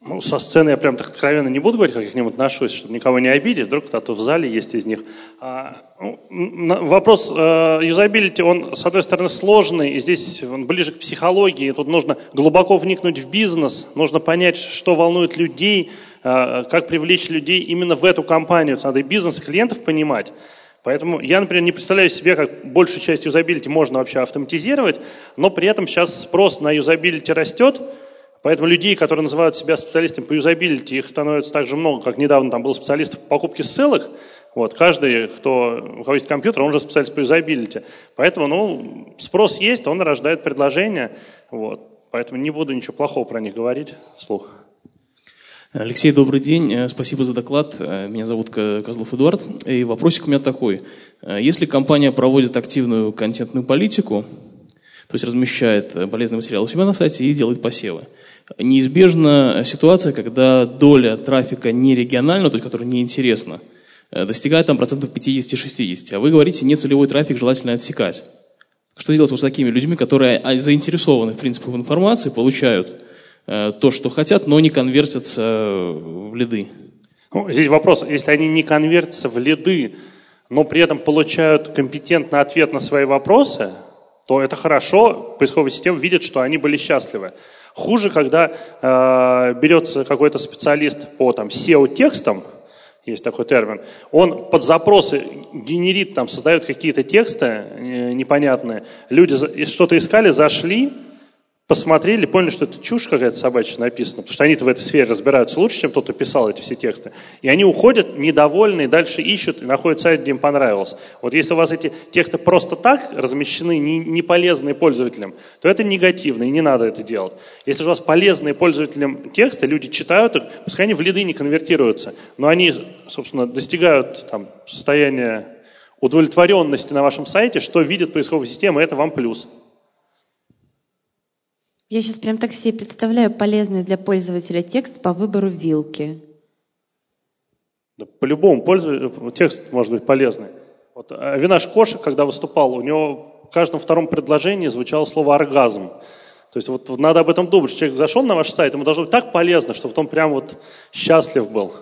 Ну, со сцены я прям так откровенно не буду говорить, как я к ним отношусь, чтобы никого не обидеть. Вдруг кто-то в зале есть из них. А, ну, вопрос э, юзабилити, он, с одной стороны, сложный, и здесь он ближе к психологии. Тут нужно глубоко вникнуть в бизнес, нужно понять, что волнует людей, э, как привлечь людей именно в эту компанию. Надо и бизнес, и клиентов понимать. Поэтому я, например, не представляю себе, как большую часть юзабилити можно вообще автоматизировать, но при этом сейчас спрос на юзабилити растет, Поэтому людей, которые называют себя специалистами по юзабилити, их становится так же много, как недавно там был специалист по покупке ссылок. Вот, каждый, кто, у кого есть компьютер, он же специалист по юзабилити. Поэтому, ну, спрос есть, он рождает предложение. Вот. Поэтому не буду ничего плохого про них говорить вслух. Алексей, добрый день. Э, спасибо за доклад. Э, меня зовут Козлов Эдуард. И вопросик у меня такой. Э, если компания проводит активную контентную политику, то есть размещает полезный материал у себя на сайте и делает посевы, неизбежна ситуация, когда доля трафика не регионального, то есть которая неинтересна, э, достигает там процентов 50-60. А вы говорите, нецелевой трафик желательно отсекать. Что делать вот с такими людьми, которые а, заинтересованы, в принципе, в информации, получают э, то, что хотят, но не конвертятся в лиды? Ну, здесь вопрос, если они не конвертятся в лиды, но при этом получают компетентный ответ на свои вопросы, то это хорошо, поисковая система видит, что они были счастливы. Хуже, когда э, берется какой-то специалист по там, SEO-текстам, есть такой термин, он под запросы генерит, там, создает какие-то тексты э, непонятные. Люди что-то искали, зашли, посмотрели, поняли, что это чушь какая-то собачья написана, потому что они в этой сфере разбираются лучше, чем тот, кто писал эти все тексты. И они уходят недовольные, дальше ищут и находят сайт, где им понравилось. Вот если у вас эти тексты просто так размещены, не, не полезные пользователям, то это негативно, и не надо это делать. Если же у вас полезные пользователям тексты, люди читают их, пускай они в лиды не конвертируются, но они, собственно, достигают там, состояния удовлетворенности на вашем сайте, что видит поисковая система, это вам плюс. Я сейчас прям так себе представляю полезный для пользователя текст по выбору вилки. По-любому пользователю текст может быть полезный. Вот э, Винаш Коша, когда выступал, у него в каждом втором предложении звучало слово «оргазм». То есть вот надо об этом думать. Человек зашел на ваш сайт, ему должно быть так полезно, чтобы он прям вот счастлив был.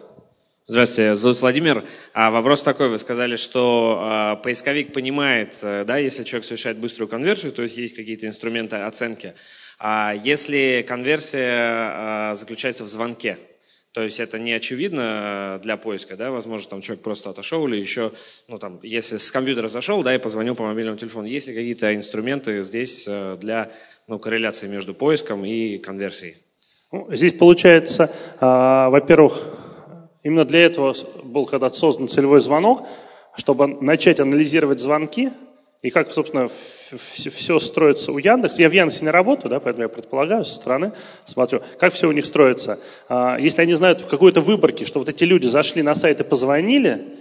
Здравствуйте, зовут Владимир. А вопрос такой, вы сказали, что а, поисковик понимает, э, да, если человек совершает быструю конверсию, то есть есть какие-то инструменты оценки. А если конверсия а, заключается в звонке, то есть это не очевидно э, для поиска, да, возможно, там человек просто отошел или еще, ну там, если с компьютера зашел, да, и позвонил по мобильному телефону, есть ли какие-то инструменты здесь э, для, ну, корреляции между поиском и конверсией? Ну, здесь получается, э, во-первых, именно для этого был когда-то создан целевой звонок, чтобы начать анализировать звонки, и как, собственно, все строится у Яндекса. Я в Яндексе не работаю, да, поэтому я предполагаю со стороны, смотрю, как все у них строится. А, если они знают какой-то выборки, что вот эти люди зашли на сайт и позвонили,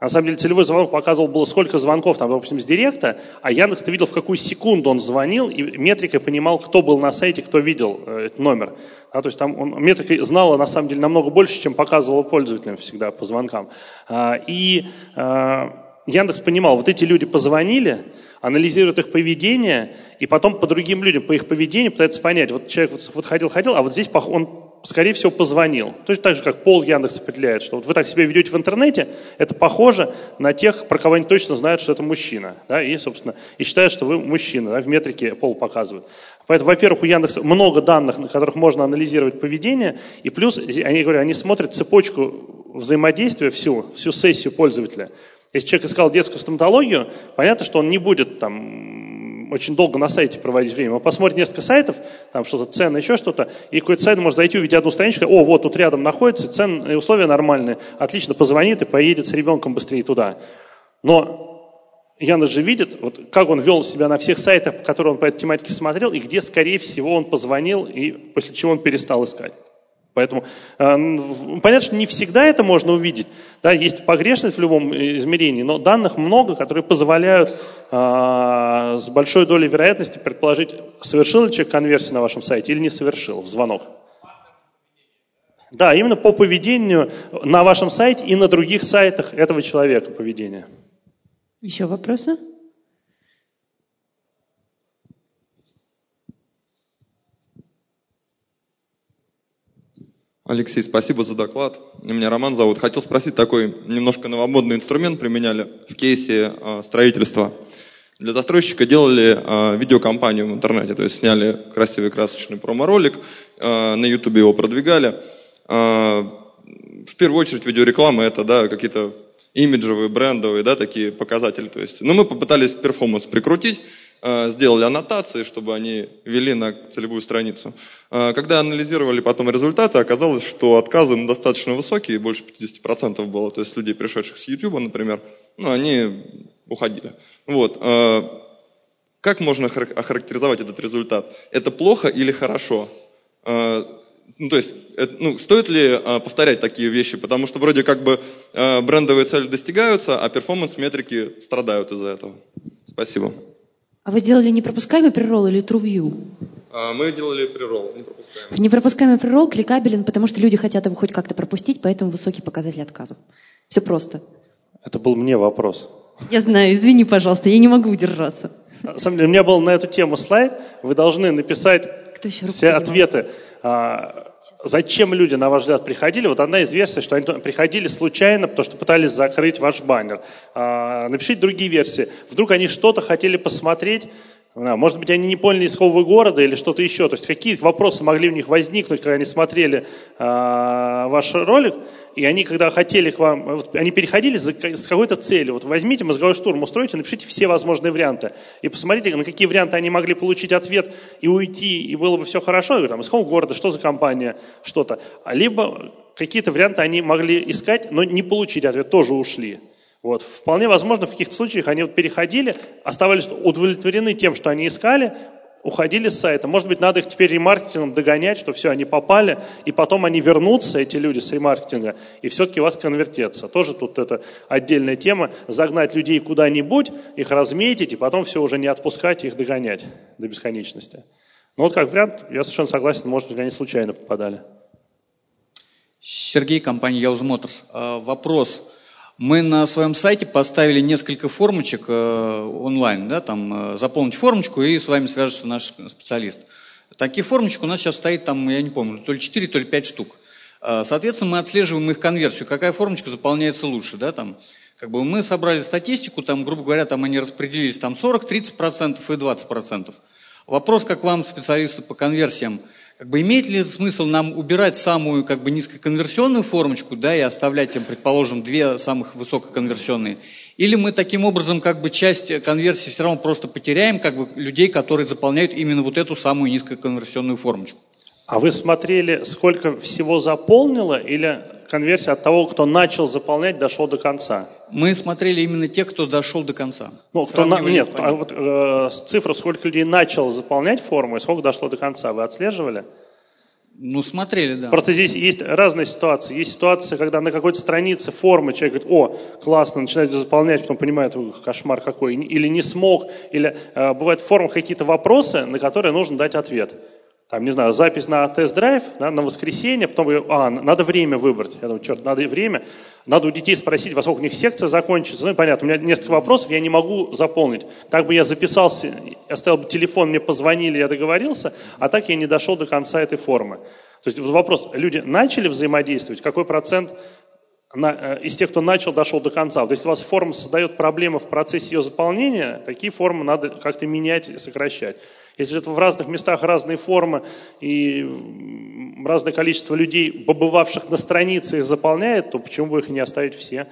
на самом деле целевой звонок показывал было сколько звонков, там, допустим, с директа, а Яндекс-то видел, в какую секунду он звонил, и метрикой понимал, кто был на сайте, кто видел э, этот номер. А, то есть там он, метрикой знала, на самом деле, намного больше, чем показывала пользователям всегда по звонкам. А, и а, Яндекс понимал, вот эти люди позвонили, анализируют их поведение, и потом по другим людям, по их поведению пытается понять, вот человек вот, вот ходил, ходил, а вот здесь он, скорее всего, позвонил. Точно так же, как пол Яндекс определяет, что вот вы так себя ведете в интернете, это похоже на тех, про кого они точно знают, что это мужчина, да, и, собственно, и считают, что вы мужчина, да, в метрике пол показывают. Поэтому, во-первых, у Яндекса много данных, на которых можно анализировать поведение, и плюс, они говорят, они смотрят цепочку взаимодействия всю, всю сессию пользователя. Если человек искал детскую стоматологию, понятно, что он не будет там очень долго на сайте проводить время. Он посмотрит несколько сайтов, там что-то цены, еще что-то, и какой-то сайт может зайти, увидеть одну страничку, о, вот тут рядом находится, цены и условия нормальные, отлично, позвонит и поедет с ребенком быстрее туда. Но Яна же видит, вот, как он вел себя на всех сайтах, которые он по этой тематике смотрел, и где, скорее всего, он позвонил, и после чего он перестал искать. Поэтому э, понятно, что не всегда это можно увидеть. Да, есть погрешность в любом измерении, но данных много, которые позволяют э, с большой долей вероятности предположить, совершил ли человек конверсию на вашем сайте или не совершил в звонок. Да, именно по поведению на вашем сайте и на других сайтах этого человека поведения. Еще вопросы? Алексей, спасибо за доклад. Меня Роман зовут. Хотел спросить, такой немножко новомодный инструмент применяли в кейсе э, строительства. Для застройщика делали э, видеокомпанию в интернете, то есть сняли красивый красочный промо-ролик, э, на ютубе его продвигали. Э, в первую очередь видеореклама это да, какие-то имиджевые, брендовые, да, такие показатели. То есть, ну, мы попытались перформанс прикрутить, сделали аннотации, чтобы они вели на целевую страницу. Э, когда анализировали потом результаты, оказалось, что отказы достаточно высокие, больше 50% было, то есть людей, пришедших с YouTube, например, ну, они уходили. Вот. Э, как можно охарактеризовать этот результат? Это плохо или хорошо? Ну, то есть, ну, стоит ли повторять такие вещи? Потому что вроде как бы брендовые цели достигаются, а перформанс-метрики страдают из-за этого. Спасибо. А вы делали непропускаемый преролл или TrueView? А, мы делали преролл, непропускаемый. Непропускаемый преролл кликабелен, потому что люди хотят его хоть как-то пропустить, поэтому высокий показатель отказов. Все просто. Это был мне вопрос. Я знаю, извини, пожалуйста, я не могу удержаться. На самом деле, у меня был на эту тему слайд. Вы должны написать все ответы. А, зачем люди, на ваш взгляд, приходили? Вот одна из версий, что они приходили случайно, потому что пытались закрыть ваш баннер. А, напишите другие версии. Вдруг они что-то хотели посмотреть, может быть, они не поняли, вы города или что-то еще. То есть какие вопросы могли у них возникнуть, когда они смотрели э, ваш ролик, и они, когда хотели к вам, вот, они переходили за, с какой-то целью. Вот возьмите мозговой штурм, устройте, напишите все возможные варианты. И посмотрите, на какие варианты они могли получить ответ и уйти, и было бы все хорошо. И, там, какого города, что за компания, что-то. Либо какие-то варианты они могли искать, но не получить ответ, тоже ушли. Вот. Вполне возможно, в каких-то случаях они вот переходили, оставались удовлетворены тем, что они искали, уходили с сайта. Может быть, надо их теперь ремаркетингом догонять, что все, они попали, и потом они вернутся, эти люди с ремаркетинга, и все-таки у вас конвертятся. Тоже тут это отдельная тема. Загнать людей куда-нибудь, их разметить, и потом все уже не отпускать, их догонять до бесконечности. Ну вот как вариант, я совершенно согласен, может быть, они случайно попадали. Сергей, компания Яуз Моторс. А, вопрос. Мы на своем сайте поставили несколько формочек э, онлайн, да, там э, заполнить формочку и с вами свяжется наш специалист. Таких формочек у нас сейчас стоит там, я не помню, то ли 4, то ли 5 штук. Э, соответственно, мы отслеживаем их конверсию, какая формочка заполняется лучше, да, там. Как бы мы собрали статистику, там, грубо говоря, там они распределились там 40, 30% и 20%. Вопрос, как вам, специалисту по конверсиям, как бы имеет ли смысл нам убирать самую как бы низкоконверсионную формочку, да, и оставлять им, предположим, две самых высококонверсионные? Или мы таким образом как бы часть конверсии все равно просто потеряем, как бы людей, которые заполняют именно вот эту самую низкоконверсионную формочку? А вы смотрели, сколько всего заполнило, или конверсия от того, кто начал заполнять, дошел до конца? Мы смотрели именно тех, кто дошел до конца. Ну, кто на, нет, а вот э, цифру, сколько людей начал заполнять форму и сколько дошло до конца, вы отслеживали? Ну, смотрели, да. Просто здесь есть разные ситуации. Есть ситуация, когда на какой-то странице формы человек говорит, о, классно, начинает заполнять, потом понимает, кошмар какой, или не смог, или э, бывают в формах какие-то вопросы, на которые нужно дать ответ там, не знаю, запись на тест-драйв да, на воскресенье, потом, а, надо время выбрать. Я думаю, черт, надо время. Надо у детей спросить, во сколько у них секция закончится. Ну, понятно, у меня несколько вопросов, я не могу заполнить. Так бы я записался, оставил бы телефон, мне позвонили, я договорился, а так я не дошел до конца этой формы. То есть вопрос, люди начали взаимодействовать, какой процент на, э, из тех, кто начал, дошел до конца. Вот если у вас форма создает проблемы в процессе ее заполнения, такие формы надо как-то менять и сокращать. Если это в разных местах разные формы и разное количество людей, побывавших на странице, их заполняет, то почему бы их не оставить все?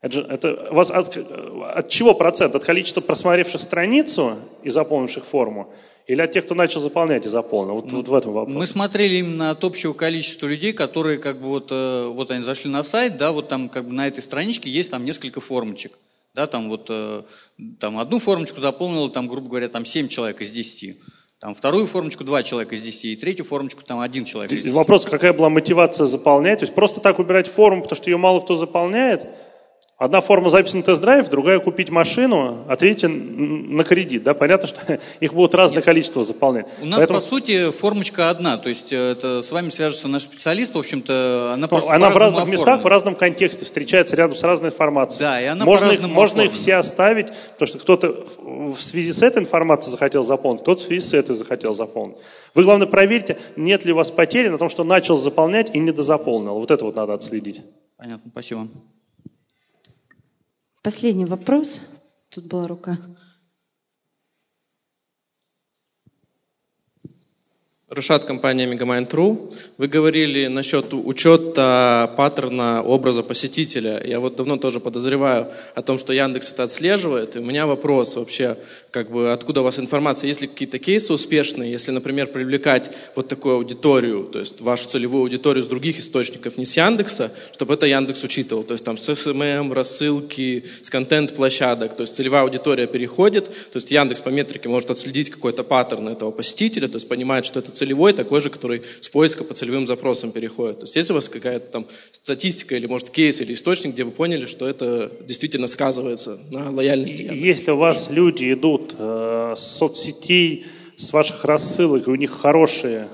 Это, же, это вас от, от чего процент? От количества просмотревших страницу и заполнивших форму? Или от тех, кто начал заполнять и заполнил? Вот, вот в этом вопрос. Мы смотрели именно от общего количества людей, которые как бы вот, э, вот они зашли на сайт, да, вот там как бы на этой страничке есть там несколько формочек. Да, там вот э, там одну формочку заполнило, там, грубо говоря, там 7 человек из 10. Там вторую формочку два человека из 10, и третью формочку там один человек из 10. Вопрос, какая была мотивация заполнять? То есть просто так убирать форму, потому что ее мало кто заполняет? Одна форма записи на тест-драйв, другая купить машину, а третья на кредит. Да? Понятно, что их будут разное Нет. количество заполнять. У нас, Поэтому... по сути, формочка одна. То есть э, это с вами свяжется наш специалист, в общем-то, она просто Она в разных оформлена. местах, в разном контексте, встречается рядом с разной информацией. Да, и она можно их, можно их все оставить, потому что кто-то в связи с этой информацией захотел заполнить, кто-то в связи с этой захотел заполнить. Вы, главное, проверьте, нет ли у вас потери на том, что начал заполнять и не дозаполнил. Вот это вот надо отследить. Понятно, спасибо. Последний вопрос. Тут была рука. Рашат, компания Megamind.ru. Вы говорили насчет учета паттерна образа посетителя. Я вот давно тоже подозреваю о том, что Яндекс это отслеживает. И у меня вопрос вообще, как бы, откуда у вас информация? Есть ли какие-то кейсы успешные, если, например, привлекать вот такую аудиторию, то есть вашу целевую аудиторию с других источников, не с Яндекса, чтобы это Яндекс учитывал. То есть там с SMM, рассылки, с контент-площадок. То есть целевая аудитория переходит, то есть Яндекс по метрике может отследить какой-то паттерн этого посетителя, то есть понимает, что это целевой, такой же, который с поиска по целевым запросам переходит. То есть есть у вас какая-то там статистика или, может, кейс или источник, где вы поняли, что это действительно сказывается на лояльности? Яндекса? Если у вас люди идут э, с соцсетей, с ваших рассылок, и у них хорошие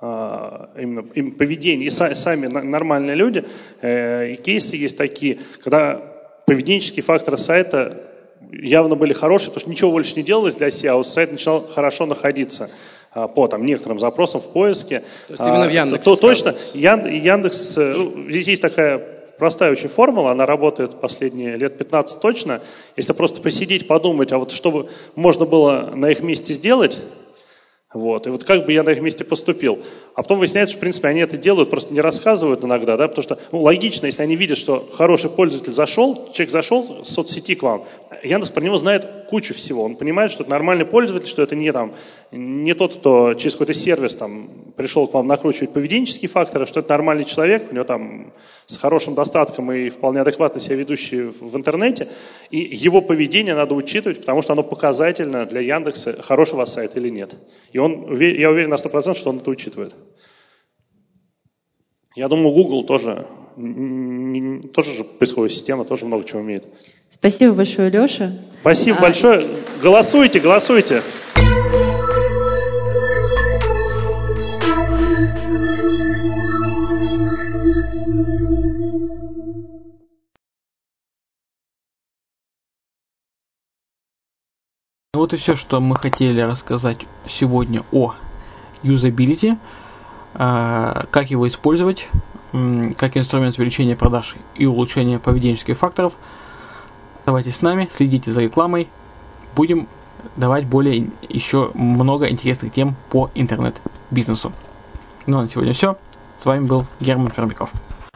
э, именно им поведение, и сами нормальные люди, э, и кейсы есть такие, когда поведенческие факторы сайта явно были хорошие, потому что ничего больше не делалось для SEO, а сайт начинал хорошо находиться. А, по там, некоторым запросам в поиске. То есть именно в а, Яндексе то, Точно. Ян, Яндекс, э, ну, здесь есть такая простая очень формула, она работает последние лет 15 точно. Если просто посидеть, подумать, а вот что бы можно было на их месте сделать, вот. И вот как бы я на их месте поступил. А потом выясняется, что, в принципе, они это делают, просто не рассказывают иногда, да, потому что, ну, логично, если они видят, что хороший пользователь зашел, человек зашел в соцсети к вам, Яндекс про него знает кучу всего. Он понимает, что это нормальный пользователь, что это не, там, не тот, кто через какой-то сервис там, пришел к вам накручивать поведенческие факторы, что это нормальный человек, у него там с хорошим достатком и вполне адекватно себя ведущий в интернете. И его поведение надо учитывать, потому что оно показательно для Яндекса, хорошего сайта или нет. И он, я уверен на 100%, что он это учитывает. Я думаю, Google тоже, тоже же поисковая система, тоже много чего умеет. Спасибо большое, Леша. Спасибо а... большое. Голосуйте, голосуйте. Вот и все, что мы хотели рассказать сегодня о юзабилити, а, как его использовать, как инструмент увеличения продаж и улучшения поведенческих факторов. Оставайтесь с нами, следите за рекламой. Будем давать более еще много интересных тем по интернет-бизнесу. Ну а на сегодня все. С вами был Герман Пермяков.